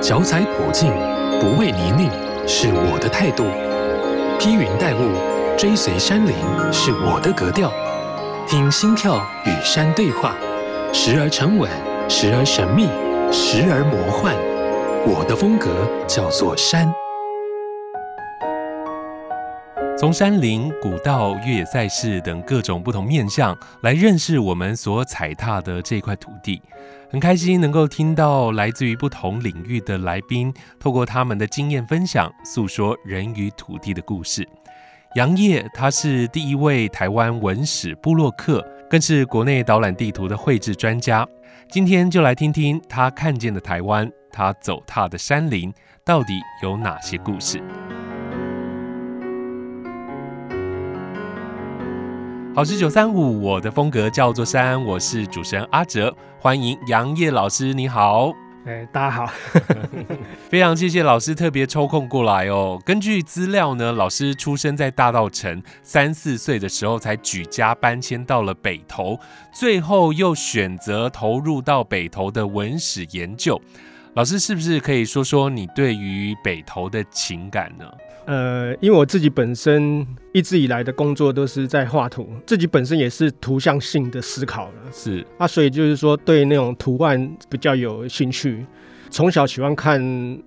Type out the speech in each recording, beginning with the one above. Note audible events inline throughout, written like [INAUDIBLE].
脚踩普径，不畏泥泞，是我的态度；披云戴雾，追随山林，是我的格调。听心跳与山对话，时而沉稳，时而神秘，时而魔幻。我的风格叫做山。从山林、古道、越野赛事等各种不同面向来认识我们所踩踏的这块土地，很开心能够听到来自于不同领域的来宾，透过他们的经验分享，诉说人与土地的故事。杨业，他是第一位台湾文史部落客，更是国内导览地图的绘制专家。今天就来听听他看见的台湾，他走踏的山林，到底有哪些故事。好事九三五，我的风格叫做山，我是主持人阿哲，欢迎杨烨老师，你好。哎，大家好，[LAUGHS] [LAUGHS] 非常谢谢老师特别抽空过来哦。根据资料呢，老师出生在大道城，三四岁的时候才举家搬迁到了北投，最后又选择投入到北投的文史研究。老师是不是可以说说你对于北投的情感呢？呃，因为我自己本身一直以来的工作都是在画图，自己本身也是图像性的思考了，是啊，所以就是说对那种图案比较有兴趣，从小喜欢看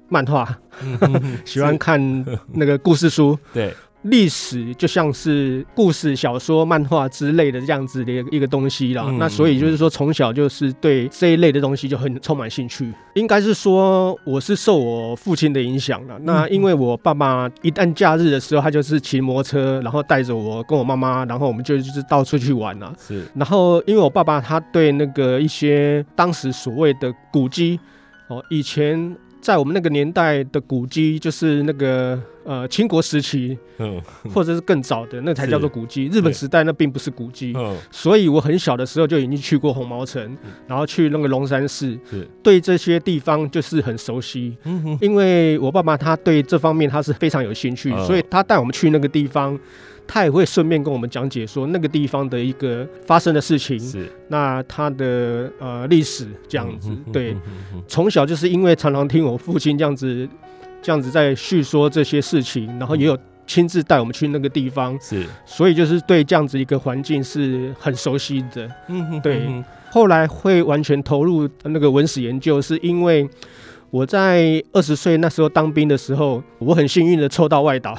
漫画，[LAUGHS] [LAUGHS] 喜欢看那个故事书，对。历史就像是故事、小说、漫画之类的这样子的一个东西啦。嗯、那所以就是说，从小就是对这一类的东西就很充满兴趣。应该是说，我是受我父亲的影响了。那因为我爸爸一旦假日的时候，他就是骑摩托车，然后带着我跟我妈妈，然后我们就就是到处去玩了。是。然后因为我爸爸他对那个一些当时所谓的古迹哦，以前。在我们那个年代的古迹，就是那个呃清国时期，嗯，或者是更早的，那才叫做古迹。日本时代那并不是古迹，嗯，所以我很小的时候就已经去过红毛城，然后去那个龙山寺，对这些地方就是很熟悉。嗯，因为我爸爸他对这方面他是非常有兴趣，所以他带我们去那个地方。他也会顺便跟我们讲解说那个地方的一个发生的事情，是那他的呃历史这样子。对，从小就是因为常常听我父亲这样子这样子在叙说这些事情，然后也有亲自带我们去那个地方，是，所以就是对这样子一个环境是很熟悉的。嗯，对。后来会完全投入那个文史研究，是因为。我在二十岁那时候当兵的时候，我很幸运的抽到外岛。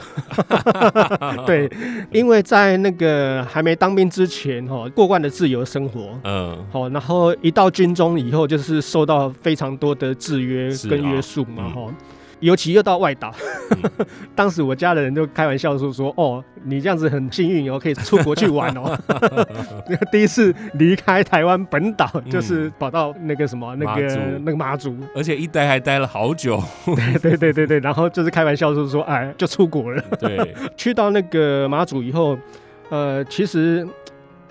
[LAUGHS] 对，因为在那个还没当兵之前，哈，过惯了自由生活，嗯，好，然后一到军中以后，就是受到非常多的制约跟约束嘛，哈。尤其又到外岛，嗯、[LAUGHS] 当时我家的人就开玩笑说说哦，你这样子很幸运哦，可以出国去玩哦。[LAUGHS] 第一次离开台湾本岛，就是跑到那个什么那个那个马祖，而且一待还待了好久。对对对对对，然后就是开玩笑说说哎，就出国了。对，[LAUGHS] 去到那个马祖以后，呃，其实。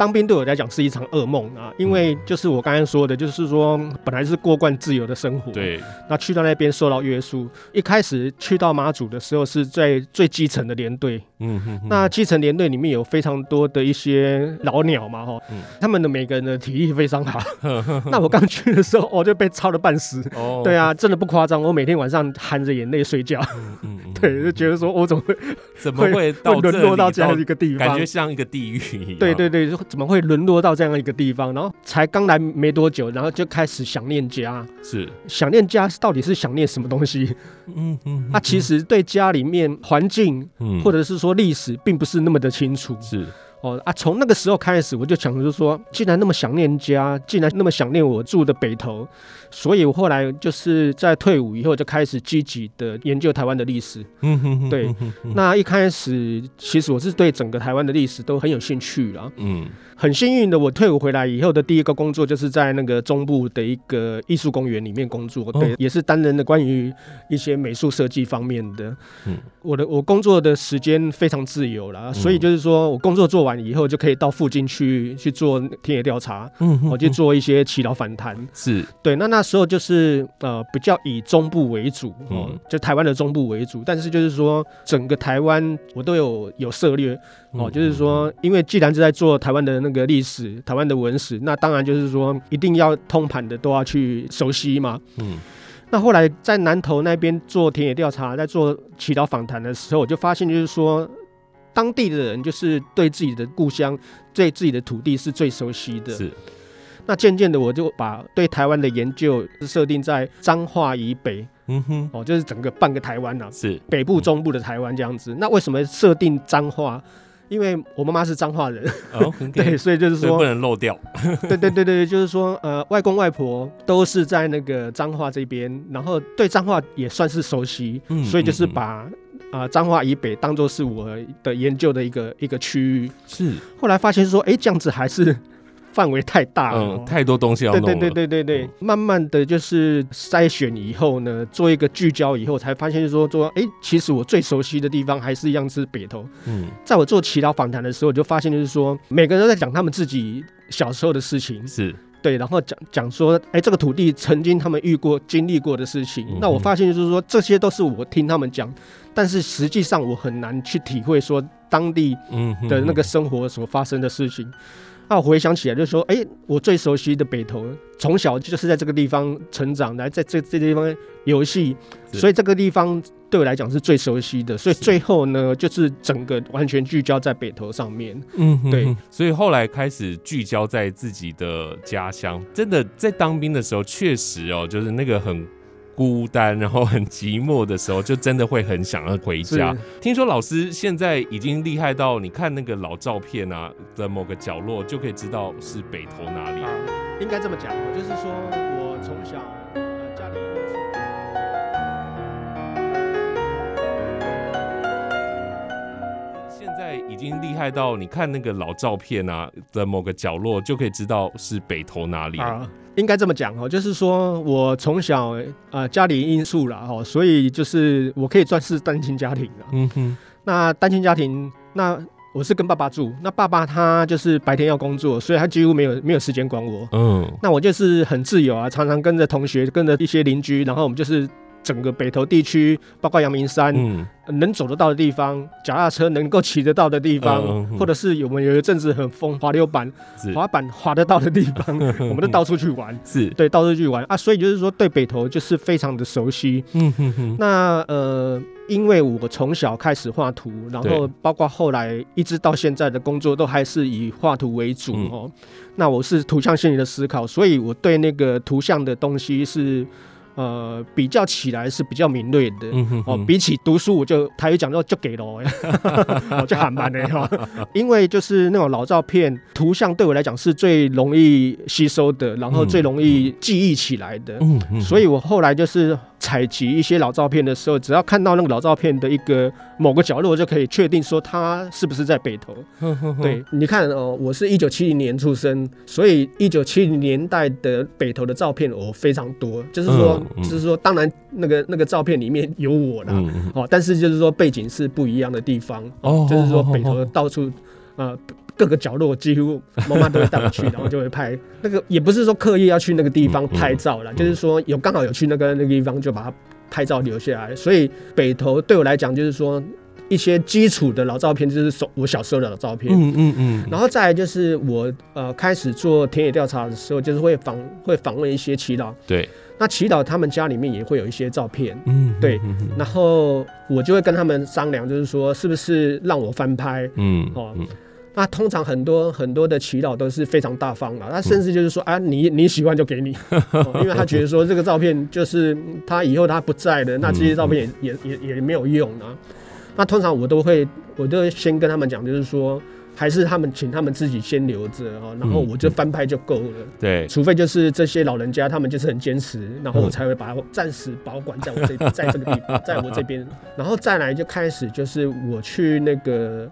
当兵对我来讲是一场噩梦啊，因为就是我刚才说的，就是说本来是过惯自由的生活，对，那去到那边受到约束。一开始去到马祖的时候是在最基层的连队，嗯哼，那基层连队里面有非常多的一些老鸟嘛，哈，他们的每个人的体力非常好。[LAUGHS] 那我刚去的时候，我就被操的半死。哦，对啊，真的不夸张，我每天晚上含着眼泪睡觉。嗯嗯，对，就觉得说我怎么会怎么会沦落到这样一个地方，感觉像一个地狱一样。对对对。怎么会沦落到这样一个地方？然后才刚来没多久，然后就开始想念家。是想念家，到底是想念什么东西？嗯嗯，他其实对家里面环境，或者是说历史，并不是那么的清楚。是。哦啊，从那个时候开始，我就想着说，既然那么想念家，既然那么想念我住的北投，所以我后来就是在退伍以后就开始积极的研究台湾的历史。嗯哼哼，对。那一开始，其实我是对整个台湾的历史都很有兴趣啦。嗯。很幸运的，我退伍回来以后的第一个工作就是在那个中部的一个艺术公园里面工作，对，也是担任的关于一些美术设计方面的。嗯，我的我工作的时间非常自由啦，所以就是说我工作做完以后就可以到附近去去做田野调查，嗯，我去做一些祈祷反弹。是对，那那时候就是呃比较以中部为主，嗯，就台湾的中部为主，但是就是说整个台湾我都有有涉猎。哦，就是说，因为既然是在做台湾的那个历史、台湾的文史，那当然就是说，一定要通盘的都要去熟悉嘛。嗯，那后来在南投那边做田野调查，在做祈祷访谈的时候，我就发现，就是说当地的人就是对自己的故乡、对自己的土地是最熟悉的。是。那渐渐的，我就把对台湾的研究设定在彰化以北，嗯哼，哦，就是整个半个台湾呐，是北部、中部的台湾这样子。那为什么设定彰化？因为我妈妈是彰化人，哦 okay、[LAUGHS] 对，所以就是说不能漏掉。[LAUGHS] 对对对对，就是说，呃，外公外婆都是在那个彰化这边，然后对彰化也算是熟悉，嗯、所以就是把啊彰化以北当做是我的研究的一个一个区域。是，后来发现说，哎，这样子还是。[LAUGHS] 范围太大了，嗯，太多东西要弄了。对对对对对对，慢慢的就是筛选以后呢，做一个聚焦以后，才发现说说，哎，其实我最熟悉的地方还是一样是北投。嗯，在我做祈祷访谈的时候，我就发现就是说，每个人都在讲他们自己小时候的事情，是对，然后讲讲说，哎，这个土地曾经他们遇过、经历过的事情。嗯、那我发现就是说，这些都是我听他们讲，但是实际上我很难去体会说当地的那个生活所发生的事情。那我回想起来，就说，哎、欸，我最熟悉的北投，从小就是在这个地方成长，来在这这地方游戏，所以这个地方对我来讲是最熟悉的。所以最后呢，就是整个完全聚焦在北投上面。嗯，对。所以后来开始聚焦在自己的家乡，真的在当兵的时候，确实哦，就是那个很。孤单，然后很寂寞的时候，就真的会很想要回家。听说老师现在已经厉害到，你看那个老照片啊的某个角落，就可以知道是北投哪里。啊、应该这么讲，就是说我从小家里现在已经厉害到，你看那个老照片啊的某个角落，就可以知道是北投哪里。啊应该这么讲哦，就是说我从小呃家里因素啦哈，所以就是我可以算是单亲家庭了。嗯哼，那单亲家庭，那我是跟爸爸住，那爸爸他就是白天要工作，所以他几乎没有没有时间管我。嗯，那我就是很自由啊，常常跟着同学，跟着一些邻居，然后我们就是。整个北投地区，包括阳明山，嗯、能走得到的地方，脚踏车能够骑得到的地方，嗯嗯、或者是我们有一阵子很疯滑溜板，滑板滑得到的地方，[LAUGHS] 我们都到处去玩。[LAUGHS] 是对，到处去玩啊，所以就是说对北投就是非常的熟悉。嗯哼哼。那呃，因为我从小开始画图，然后包括后来一直到现在的工作都还是以画图为主哦。嗯、那我是图像心理的思考，所以我对那个图像的东西是。呃，比较起来是比较敏锐的、嗯、哼哼哦。比起读书，我就他一讲到就给了，我 [LAUGHS] 就喊慢的哈。[LAUGHS] 因为就是那种老照片，图像对我来讲是最容易吸收的，然后最容易记忆起来的。所以我后来就是。采集一些老照片的时候，只要看到那个老照片的一个某个角落，就可以确定说他是不是在北投。对，你看哦，我是一九七零年出生，所以一九七零年代的北投的照片我非常多。就是说，就是说，当然那个那个照片里面有我啦，哦，但是就是说背景是不一样的地方。哦，就是说北投到处呃。各个角落几乎妈妈都会带我去，然后就会拍那个，也不是说刻意要去那个地方拍照啦，就是说有刚好有去那个那个地方，就把它拍照留下来。所以北投对我来讲，就是说一些基础的老照片，就是我小时候的老照片。嗯嗯嗯。然后再来就是我呃开始做田野调查的时候，就是会访会访问一些祈祷。对。那祈祷他们家里面也会有一些照片。嗯。对。然后我就会跟他们商量，就是说是不是让我翻拍。嗯。哦。那通常很多很多的祈祷都是非常大方的，他甚至就是说啊，你你喜欢就给你，[LAUGHS] 因为他觉得说这个照片就是他以后他不在了，那这些照片也也也也没有用啊。那通常我都会，我都会先跟他们讲，就是说还是他们请他们自己先留着啊，然后我就翻拍就够了。对，除非就是这些老人家他们就是很坚持，然后我才会把它暂时保管在我这边，在这个地方，在我这边，然后再来就开始就是我去那个。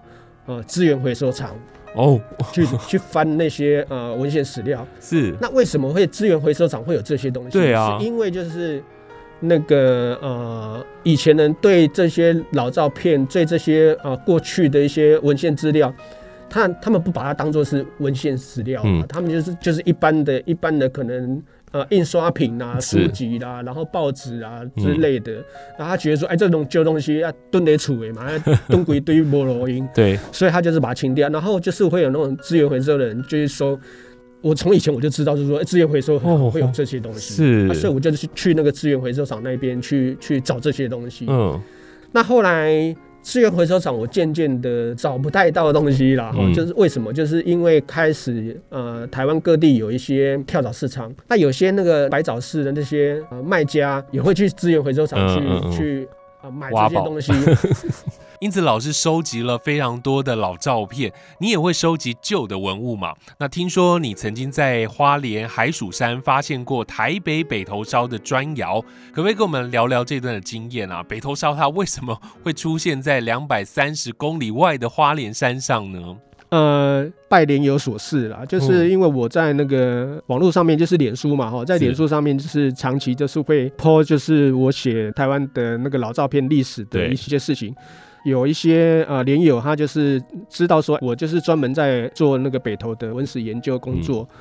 呃，资源回收厂哦，去去翻那些呃文献史料 [LAUGHS] 是。那为什么会资源回收厂会有这些东西？对啊，是因为就是那个呃以前人对这些老照片，对这些呃过去的一些文献资料，他他们不把它当做是文献史料啊，嗯、他们就是就是一般的一般的可能。呃，印刷品啊，书籍啦，然后报纸啊之类的，然后他觉得说，哎，这种旧东西要蹲得处理嘛，[LAUGHS] 蹲鬼堆，菠萝音，对，所以他就是把它清掉，然后就是会有那种资源回收的人，就是说我从以前我就知道，就是说资源回收会有这些东西，是、啊，所以我就去去那个资源回收厂那边去去找这些东西。嗯，那后来。资源回收厂，我渐渐的找不太到东西了哈，嗯、就是为什么？就是因为开始呃，台湾各地有一些跳蚤市场，那有些那个白早市的那些呃卖家也会去资源回收厂去、嗯嗯、去。啊，买这些东西。因此，老师收集了非常多的老照片。你也会收集旧的文物嘛？那听说你曾经在花莲海曙山发现过台北北头烧的砖窑，可不可以跟我们聊聊这段的经验啊？北头烧它为什么会出现在两百三十公里外的花莲山上呢？呃，拜莲有所事啦，就是因为我在那个网络上面，就是脸书嘛，哈，在脸书上面就是长期就是会 po，就是我写台湾的那个老照片历史的一些事情。有一些呃莲友他就是知道说我就是专门在做那个北投的文史研究工作，嗯、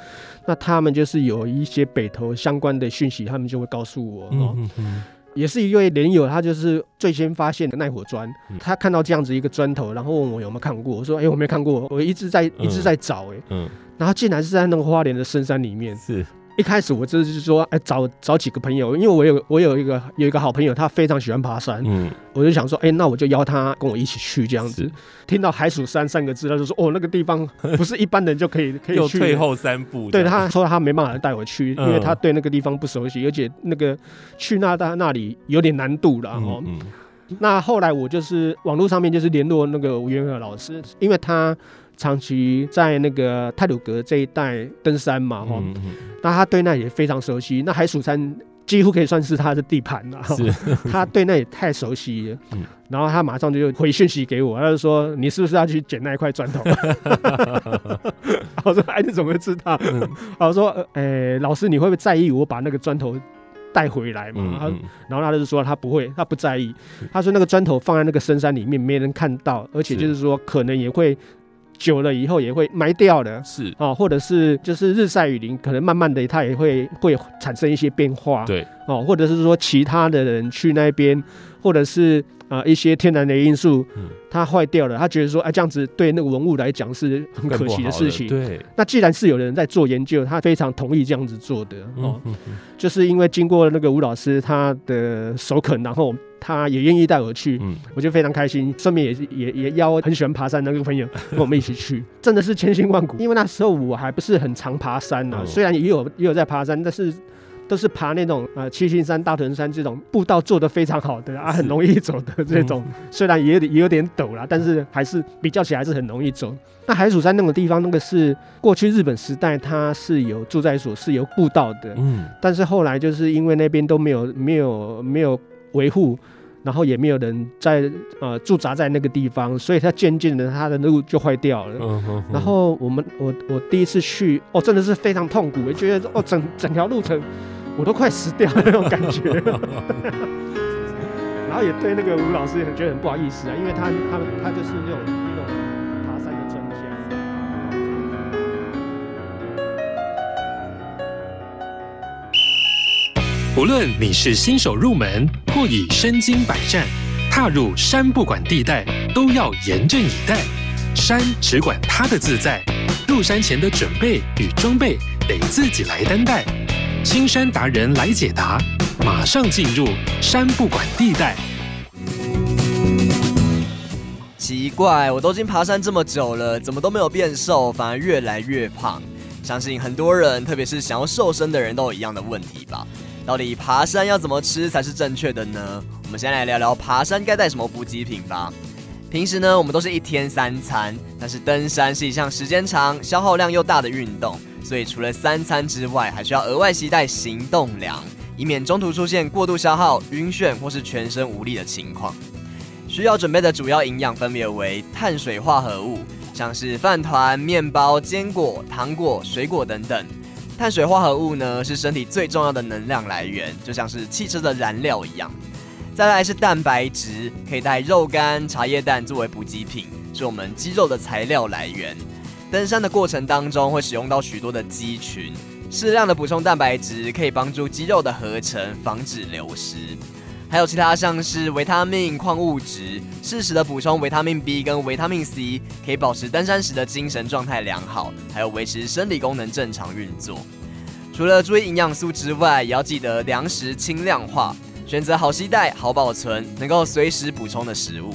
那他们就是有一些北投相关的讯息，他们就会告诉我哦。嗯嗯嗯也是一位莲友，他就是最先发现的耐火砖。他看到这样子一个砖头，然后问我有没有看过。我说：“哎、欸，我没看过，我一直在一直在找。”哎，嗯，然后竟然是在那个花莲的深山里面。是。一开始我就是说，哎，找找几个朋友，因为我有我有一个有一个好朋友，他非常喜欢爬山，嗯，我就想说，哎，那我就邀他跟我一起去这样子。听到海曙山三个字，他就说，哦，那个地方不是一般人就可以 [LAUGHS] 可以去。退后三步。对，他说他没办法带我去，因为他对那个地方不熟悉，而且那个去那他那里有点难度了哦。那后来我就是网络上面就是联络那个吴元和老师，因为他。长期在那个泰鲁阁这一带登山嘛，哈、嗯，那他对那也非常熟悉。那海蜀山几乎可以算是他的地盘了，是 [LAUGHS] 他对那也太熟悉了。嗯、然后他马上就回讯息给我，他就说：“你是不是要去捡那一块砖头？” [LAUGHS] 我说：“哎，你怎么会知道？”嗯、我说：“哎、欸，老师，你会不会在意我把那个砖头带回来嘛？”嗯嗯、然后他就说：“他不会，他不在意。”他说：“那个砖头放在那个深山里面，没人看到，而且就是说可能也会。”久了以后也会埋掉的，是啊，或者是就是日晒雨淋，可能慢慢的它也会会产生一些变化，对，哦，或者是说其他的人去那边，或者是啊、呃、一些天然的因素，嗯、它坏掉了，他觉得说，哎、啊，这样子对那个文物来讲是很可惜的事情，对。那既然是有人在做研究，他非常同意这样子做的，哦，嗯、哼哼就是因为经过那个吴老师他的首肯，然后。他也愿意带我去，嗯，我就非常开心。顺便也是也也邀很喜欢爬山的那个朋友 [LAUGHS] 跟我们一起去，真的是千辛万苦。因为那时候我还不是很常爬山呢、啊，虽然也有也有在爬山，但是都是爬那种呃七星山、大屯山这种步道做得非常好的啊，很容易走的这种。虽然也有点也有点陡啦，但是还是比较起来还是很容易走。那海曙山那个地方，那个是过去日本时代它是有住宅所，是有步道的，嗯，但是后来就是因为那边都没有没有没有。维护，然后也没有人在呃驻扎在那个地方，所以它渐渐的它的路就坏掉了。然后我们我我第一次去哦，真的是非常痛苦，我觉得哦整整条路程我都快死掉了那种感觉。[LAUGHS] 然后也对那个吴老师也觉得很不好意思啊，因为他他他就是那种。无论你是新手入门，或已身经百战，踏入山不管地带，都要严阵以待。山只管它的自在，入山前的准备与装备得自己来担待。青山达人来解答，马上进入山不管地带。奇怪，我都已经爬山这么久了，怎么都没有变瘦，反而越来越胖？相信很多人，特别是想要瘦身的人都有一样的问题吧。到底爬山要怎么吃才是正确的呢？我们先来聊聊爬山该带什么补给品吧。平时呢，我们都是一天三餐，但是登山是一项时间长、消耗量又大的运动，所以除了三餐之外，还需要额外携带行动粮，以免中途出现过度消耗、晕眩或是全身无力的情况。需要准备的主要营养分别为碳水化合物，像是饭团、面包、坚果、糖果、水果等等。碳水化合物呢，是身体最重要的能量来源，就像是汽车的燃料一样。再来是蛋白质，可以带肉干、茶叶蛋作为补给品，是我们肌肉的材料来源。登山的过程当中会使用到许多的肌群，适量的补充蛋白质可以帮助肌肉的合成，防止流失。还有其他像是维他命、矿物质，适时的补充维他命 B 跟维他命 C，可以保持登山时的精神状态良好，还有维持生理功能正常运作。除了注意营养素之外，也要记得粮食轻量化，选择好携带、好保存、能够随时补充的食物。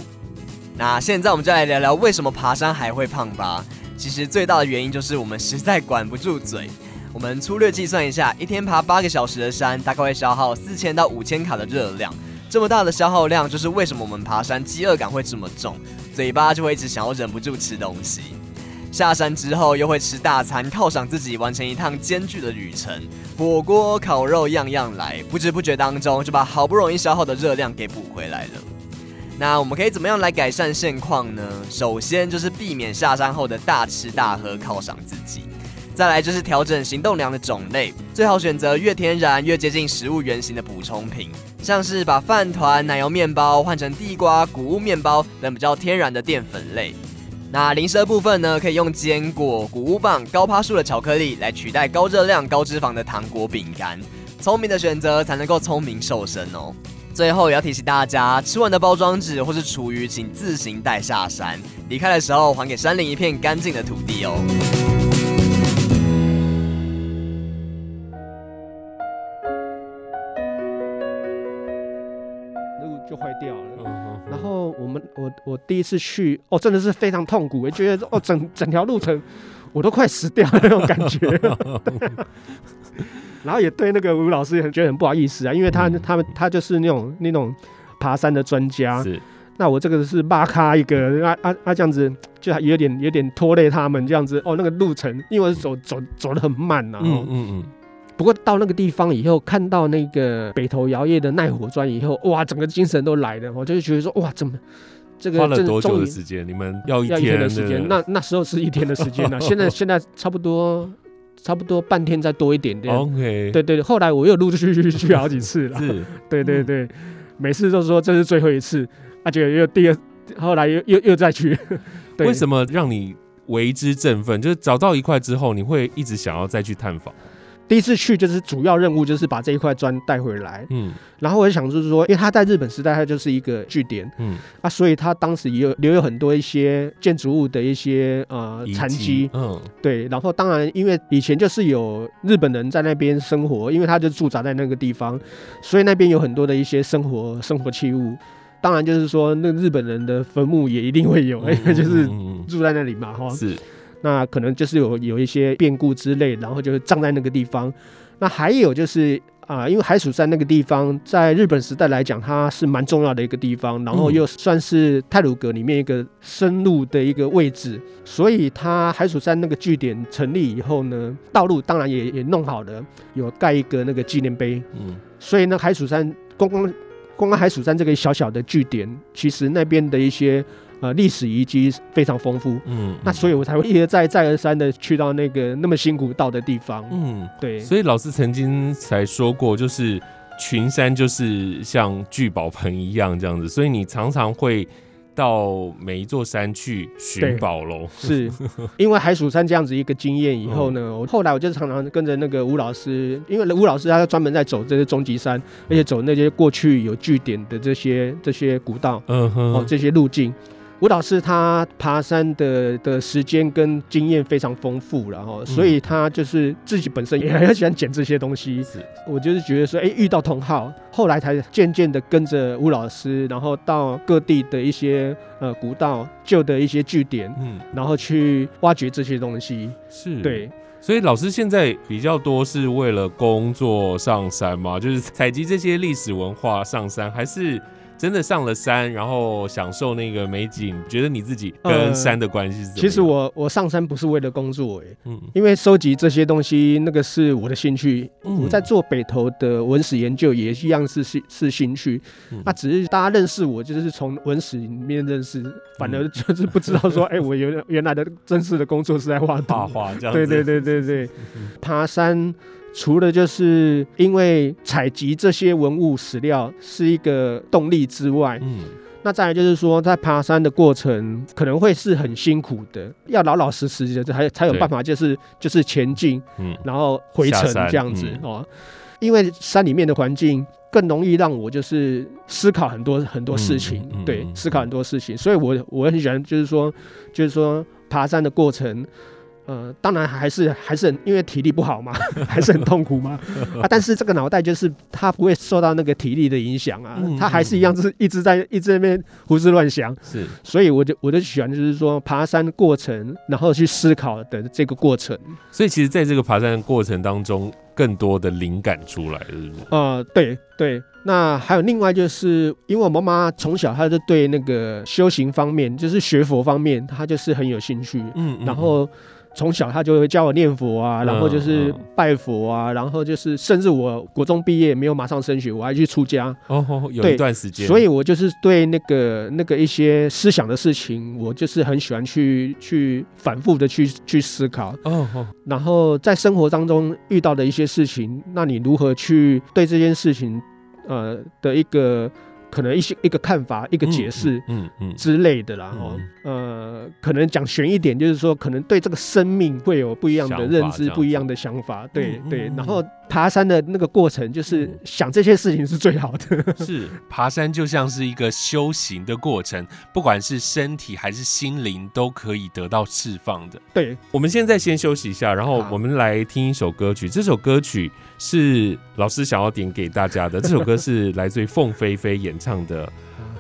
那现在我们就来聊聊为什么爬山还会胖吧。其实最大的原因就是我们实在管不住嘴。我们粗略计算一下，一天爬八个小时的山，大概会消耗四千到五千卡的热量。这么大的消耗量，就是为什么我们爬山饥饿感会这么重，嘴巴就会一直想要忍不住吃东西。下山之后又会吃大餐，犒赏自己完成一趟艰巨的旅程，火锅、烤肉样样来，不知不觉当中就把好不容易消耗的热量给补回来了。那我们可以怎么样来改善现况呢？首先就是避免下山后的大吃大喝犒赏自己。再来就是调整行动粮的种类，最好选择越天然越接近食物原型的补充品，像是把饭团、奶油面包换成地瓜、谷物面包等比较天然的淀粉类。那零食的部分呢，可以用坚果、谷物棒、高趴数的巧克力来取代高热量、高脂肪的糖果、饼干。聪明的选择才能够聪明瘦身哦。最后也要提醒大家，吃完的包装纸或是厨余，请自行带下山，离开的时候还给山林一片干净的土地哦。我们我我第一次去哦，真的是非常痛苦，我觉得哦，整整条路程我都快死掉了那种感觉。[LAUGHS] 然后也对那个吴老师也很觉得很不好意思啊，因为他、嗯、他们他就是那种那种爬山的专家。是。那我这个是巴咖一个啊啊啊这样子，就有点有点拖累他们这样子哦。那个路程，因为我是走走走的很慢呐、啊。嗯嗯嗯。不过到那个地方以后，看到那个北投摇曳的耐火砖以后，哇，整个精神都来了，我就觉得说哇，怎么？这个花了多久的时间？你们要一天，要一天的时间？那那时候是一天的时间呢、啊。[LAUGHS] 现在现在差不多差不多半天再多一点点。OK，对对对。后来我又陆陆续续去好几次了。是，[LAUGHS] 对对对，每次都说这是最后一次，而、啊、且又第二，后来又 [LAUGHS] 又又再去。为什么让你为之振奋？就是找到一块之后，你会一直想要再去探访。第一次去就是主要任务就是把这一块砖带回来，嗯，然后我就想就是说，因为他在日本时代，它就是一个据点，嗯，啊，所以他当时也有留有很多一些建筑物的一些呃残迹，嗯，对，然后当然因为以前就是有日本人在那边生活，因为他就驻扎在那个地方，所以那边有很多的一些生活生活器物，当然就是说那日本人的坟墓也一定会有，因为 [LAUGHS] 就是住在那里嘛，哈，是。那可能就是有有一些变故之类，然后就是葬在那个地方。那还有就是啊、呃，因为海蜀山那个地方在日本时代来讲，它是蛮重要的一个地方，然后又算是泰鲁阁里面一个深入的一个位置，所以它海蜀山那个据点成立以后呢，道路当然也也弄好了，有盖一个那个纪念碑。嗯，所以呢，海蜀山光光光光海蜀山这个小小的据点，其实那边的一些。呃，历史遗迹非常丰富，嗯，嗯，那所以我才会一而再、再而三的去到那个那么辛苦到的地方，嗯，对。所以老师曾经才说过，就是群山就是像聚宝盆一样这样子，所以你常常会到每一座山去寻宝喽。是。因为海曙山这样子一个经验以后呢，我、嗯、后来我就常常跟着那个吴老师，因为吴老师他专门在走这些终极山，而且走那些过去有据点的这些这些古道，嗯哼，哦，这些路径。吴老师他爬山的的时间跟经验非常丰富，然后所以他就是自己本身也很喜欢捡这些东西。是，我就是觉得说，哎、欸，遇到同好，后来才渐渐的跟着吴老师，然后到各地的一些呃古道、旧的一些据点，嗯，然后去挖掘这些东西。是，对。所以老师现在比较多是为了工作上山吗？就是采集这些历史文化上山，还是？真的上了山，然后享受那个美景，觉得你自己跟山的关系是怎么样？其实我我上山不是为了工作哎，嗯，因为收集这些东西那个是我的兴趣。嗯，我在做北投的文史研究也一样是是是兴趣。那、嗯啊、只是大家认识我就是从文史里面认识，反而就是不知道说，[LAUGHS] 哎、嗯欸，我原原来的真实的工作是在画画画这样子。对对对对对，嗯、[LAUGHS] 爬山。除了就是因为采集这些文物史料是一个动力之外，嗯，那再来就是说，在爬山的过程可能会是很辛苦的，要老老实实的才才有办法，就是就是前进，嗯，然后回程这样子哦。因为山里面的环境更容易让我就是思考很多很多事情，嗯嗯、对，思考很多事情，所以我我很喜欢，就是说，就是说爬山的过程。呃，当然还是还是很，因为体力不好嘛，[LAUGHS] 还是很痛苦嘛。啊，但是这个脑袋就是它不会受到那个体力的影响啊，它还是一样，就是一直在一直在那边胡思乱想。是，所以我就我就喜欢就是说爬山过程，然后去思考的这个过程。所以其实在这个爬山的过程当中，更多的灵感出来了，是不是？呃，对对。那还有另外就是，因为我妈妈从小她就对那个修行方面，就是学佛方面，她就是很有兴趣。嗯，然后。从小他就会教我念佛啊，然后就是拜佛啊，然后就是甚至我国中毕业没有马上升学，我还去出家。哦，有一段时间。所以我就是对那个那个一些思想的事情，我就是很喜欢去去反复的去去思考。哦，然后在生活当中遇到的一些事情，那你如何去对这件事情，呃的一个。可能一些一个看法，一个解释，嗯嗯之类的啦，哦，呃，可能讲悬一点，就是说，可能对这个生命会有不一样的认知，不一样的想法，对对。然后爬山的那个过程，就是想这些事情是最好的。[LAUGHS] [LAUGHS] 是，爬山就像是一个修行的过程，不管是身体还是心灵，都可以得到释放的。对，我们现在先休息一下，然后我们来听一首歌曲。这首歌曲是老师想要点给大家的，这首歌是来自于凤飞飞演唱的 [LAUGHS]《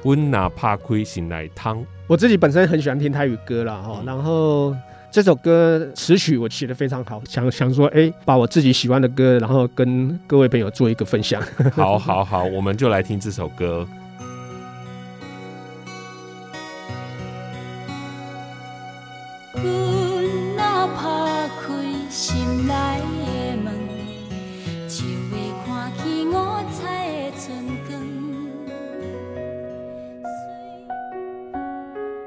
温拿帕亏醒来汤》。我自己本身很喜欢听泰语歌啦，哈，然后这首歌词曲我写的非常好，想想说，哎、欸，把我自己喜欢的歌，然后跟各位朋友做一个分享。好，好，好，我们就来听这首歌。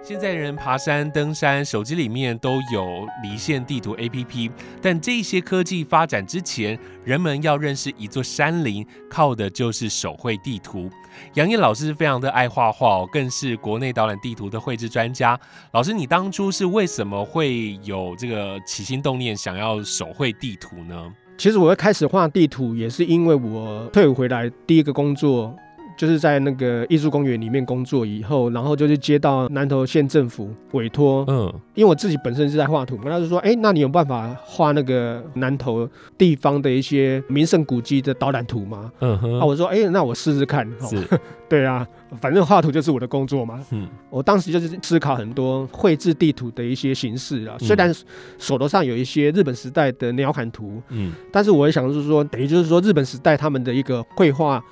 现在人爬山、登山，手机里面都有离线地图 APP。但这些科技发展之前，人们要认识一座山林，靠的就是手绘地图。杨燕老师非常的爱画画，更是国内导览地图的绘制专家。老师，你当初是为什么会有这个起心动念，想要手绘地图呢？其实我一开始画地图，也是因为我退伍回来第一个工作。就是在那个艺术公园里面工作以后，然后就是接到南投县政府委托，嗯，因为我自己本身是在画图嘛，他就说，哎、欸，那你有办法画那个南投地方的一些名胜古迹的导览图吗？嗯哼，啊，我说，哎、欸，那我试试看，是，[LAUGHS] 对啊，反正画图就是我的工作嘛，嗯，我当时就是思考很多绘制地图的一些形式啊，虽然手头上有一些日本时代的鸟瞰图，嗯，但是我也想就是说，等于就是说日本时代他们的一个绘画。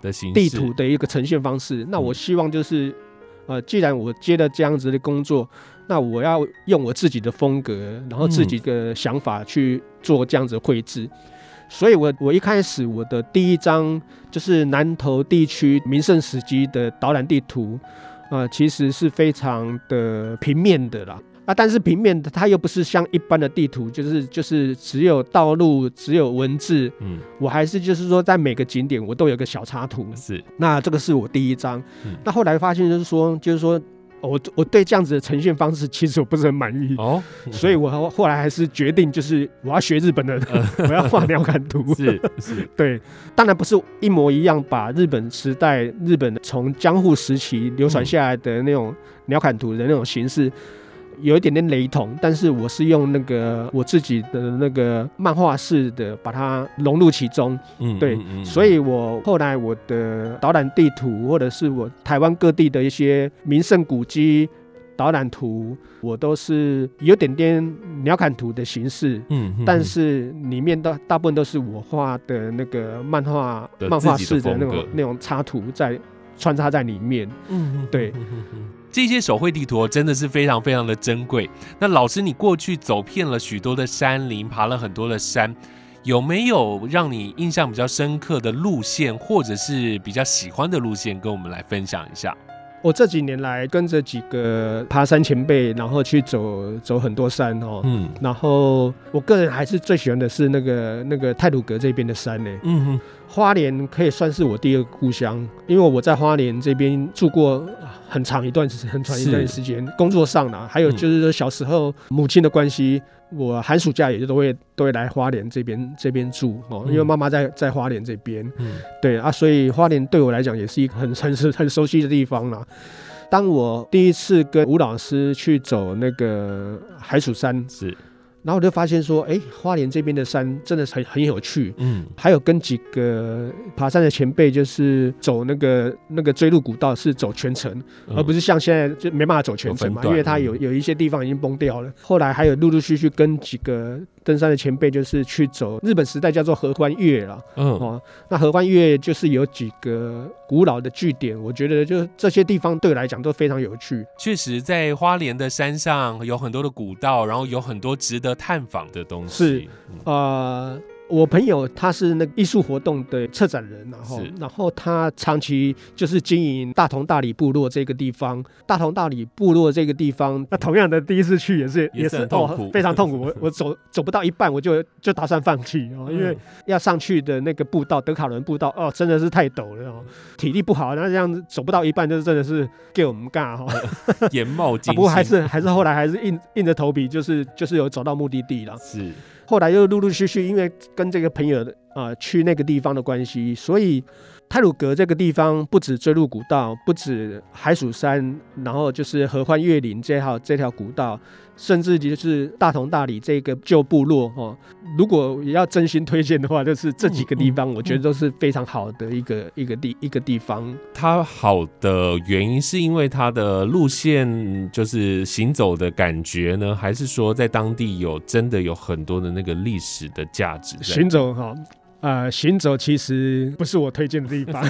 的地图的一个呈现方式，那我希望就是，呃，既然我接了这样子的工作，那我要用我自己的风格，然后自己的想法去做这样子的绘制。所以我我一开始我的第一张就是南投地区名胜史迹的导览地图，呃，其实是非常的平面的啦。啊，但是平面的它又不是像一般的地图，就是就是只有道路，只有文字。嗯，我还是就是说，在每个景点我都有个小插图。是，那这个是我第一张。嗯，那后来发现就是说，就是说我我对这样子的呈现方式其实我不是很满意。哦，所以我后后来还是决定就是我要学日本的，我要画鸟瞰图。[LAUGHS] 是是，对，当然不是一模一样，把日本时代日本从江户时期流传下来的那种鸟瞰图的那种形式。有一点点雷同，但是我是用那个我自己的那个漫画式的把它融入其中，嗯，对，所以我后来我的导览地图或者是我台湾各地的一些名胜古迹导览图，我都是有点点鸟瞰图的形式，嗯，但是里面的大部分都是我画的那个漫画漫画式的那种那种插图在穿插在里面，嗯，对。这些手绘地图真的是非常非常的珍贵。那老师，你过去走遍了许多的山林，爬了很多的山，有没有让你印象比较深刻的路线，或者是比较喜欢的路线，跟我们来分享一下？我这几年来跟着几个爬山前辈，然后去走走很多山哦。嗯。然后我个人还是最喜欢的是那个那个泰鲁阁这边的山呢。嗯哼。花莲可以算是我第二个故乡，因为我在花莲这边住过很长一段时间，很长一段时间，工作上呢，还有就是说小时候母亲的关系，我寒暑假也就都会都会来花莲这边这边住哦，因为妈妈在在花莲这边，嗯，对啊，所以花莲对我来讲也是一个很 [LAUGHS] 很很熟悉的地方啦。当我第一次跟吴老师去走那个海曙山，是。然后我就发现说，哎，花莲这边的山真的很很有趣，嗯，还有跟几个爬山的前辈，就是走那个那个追路古道是走全程，嗯，而不是像现在就没办法走全程嘛，因为它有有一些地方已经崩掉了。后来还有陆陆续续跟几个。登山的前辈就是去走日本时代叫做合欢岳了，嗯哦，那合欢岳就是有几个古老的据点，我觉得就这些地方对我来讲都非常有趣。确实，在花莲的山上有很多的古道，然后有很多值得探访的东西。是，呃。我朋友他是那个艺术活动的策展人，然后然后他长期就是经营大同大理部落这个地方。大同大理部落这个地方，那同样的第一次去也是也是痛苦，非常痛苦。我我走走不到一半，我就就打算放弃哦，因为要上去的那个步道德卡伦步道哦，真的是太陡了哦，体力不好，那这样子走不到一半，就是真的是给我们干哈，眼冒金星。[LAUGHS] 不过还是还是后来还是硬硬着头皮，就是就是有走到目的地了。是。后来又陆陆续续，因为跟这个朋友啊、去那个地方的关系，所以。太鲁阁这个地方不止锥鹿古道，不止海曙山，然后就是合欢月林这条这条古道，甚至就是大同大理这个旧部落哦。如果要真心推荐的话，就是这几个地方，我觉得都是非常好的一个、嗯嗯、一个地一个地方。它好的原因是因为它的路线就是行走的感觉呢，还是说在当地有真的有很多的那个历史的价值？行走哈。呃，行走其实不是我推荐的地方，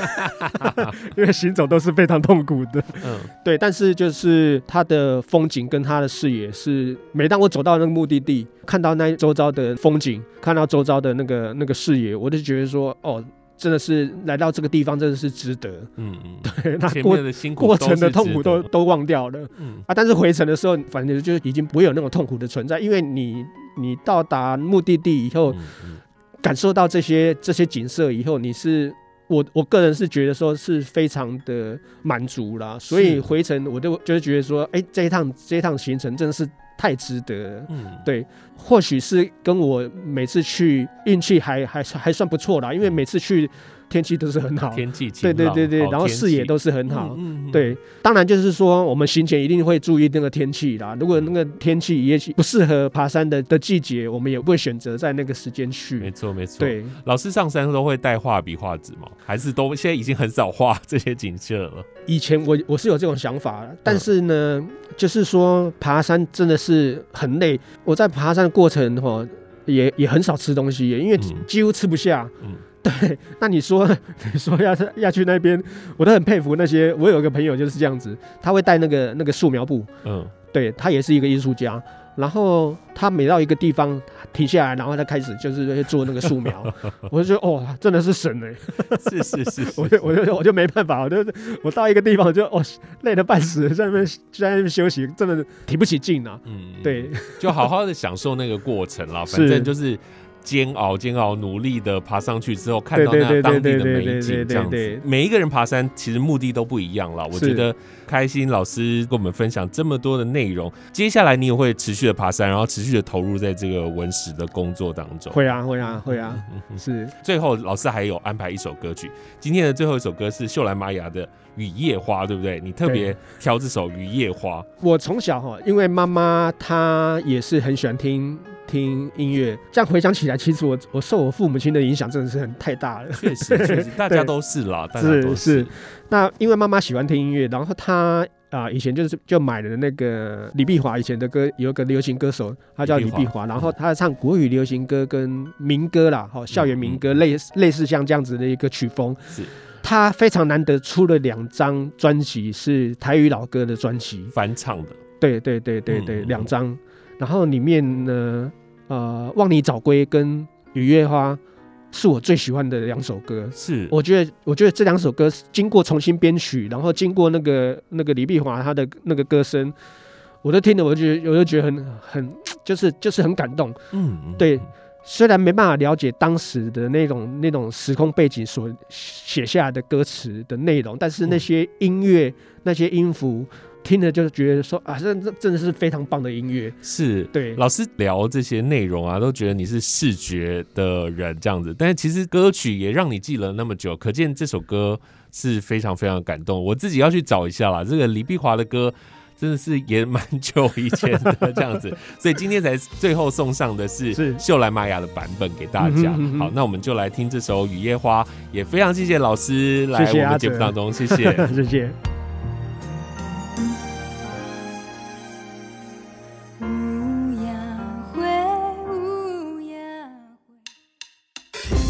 [LAUGHS] 因为行走都是非常痛苦的。嗯，对，但是就是它的风景跟它的视野是，每当我走到那个目的地，看到那周遭的风景，看到周遭的那个那个视野，我就觉得说，哦，真的是来到这个地方真的是值得。嗯嗯，对，那过过程的痛苦都都忘掉了。嗯啊，但是回程的时候，反正就已经不会有那种痛苦的存在，因为你你到达目的地以后。嗯嗯感受到这些这些景色以后，你是我我个人是觉得说是非常的满足啦，所以回程我就就是觉得说，哎、欸，这一趟这一趟行程真的是太值得了。嗯，对，或许是跟我每次去运气还还还算不错啦，因为每次去。天气都是很好，天气对对对对，然后视野都是很好嗯，对，当然就是说我们行前一定会注意那个天气啦。如果那个天气也许不适合爬山的的季节，我们也不会选择在那个时间去。没错没错，对，老师上山都会带画笔画纸吗？还是都现在已经很少画这些景色了？以前我我是有这种想法，但是呢，就是说爬山真的是很累。我在爬山的过程哈，也也很少吃东西，因为几乎吃不下。嗯。[LAUGHS] 对，那你说，[LAUGHS] 你说要要去那边，我都很佩服那些。我有个朋友就是这样子，他会带那个那个素描布，嗯，对，他也是一个艺术家。然后他每到一个地方停下来，然后他开始就是做那个素描，[LAUGHS] 我就觉得哦，真的是神哎，是是是，是，我就我就我就没办法，我就我到一个地方就哦累得半死，在那边在那边休息，真的提不起劲啊。嗯，对，就好好的享受那个过程啦，反正就是。煎熬，煎熬，努力的爬上去之后，看到那当地的美景，这样子。每一个人爬山其实目的都不一样了。我觉得开心老师跟我们分享这么多的内容，接下来你也会持续的爬山，然后持续的投入在这个文史的工作当中。会啊，会啊，会啊。是。最后，老师还有安排一首歌曲，今天的最后一首歌是秀兰玛雅的《雨夜花》，对不对？你特别挑这首《雨夜花》。我从小哈，因为妈妈她也是很喜欢听。听音乐，这样回想起来，其实我我受我父母亲的影响真的是很太大了。确实，[LAUGHS] 确实，大家都是啦，大家都是。是，那因为妈妈喜欢听音乐，然后她啊、呃、以前就是就买了那个李碧华以前的歌，有一个流行歌手，他叫李碧华，然后他唱国语流行歌跟民歌啦，哈，校园民歌，类似类似像这样子的一个曲风。是，他非常难得出了两张专辑，是台语老歌的专辑，翻唱的。对对对对对，两张。然后里面呢，呃，望你早归跟雨月花是我最喜欢的两首歌。是，我觉得，我觉得这两首歌经过重新编曲，然后经过那个那个李碧华他的那个歌声，我都听得，我就觉得，我就觉得很很，就是就是很感动。嗯，对。虽然没办法了解当时的那种那种时空背景所写下来的歌词的内容，但是那些音乐、嗯、那些音符。听着就是觉得说啊，这这真的是非常棒的音乐。是对老师聊这些内容啊，都觉得你是视觉的人这样子，但是其实歌曲也让你记了那么久，可见这首歌是非常非常感动。我自己要去找一下啦，这个李碧华的歌真的是也蛮久以前的这样子，[LAUGHS] 所以今天才最后送上的是秀兰玛雅的版本给大家。好，那我们就来听这首《雨夜花》，也非常谢谢老师来我们节目当中，谢谢，[LAUGHS] 谢谢。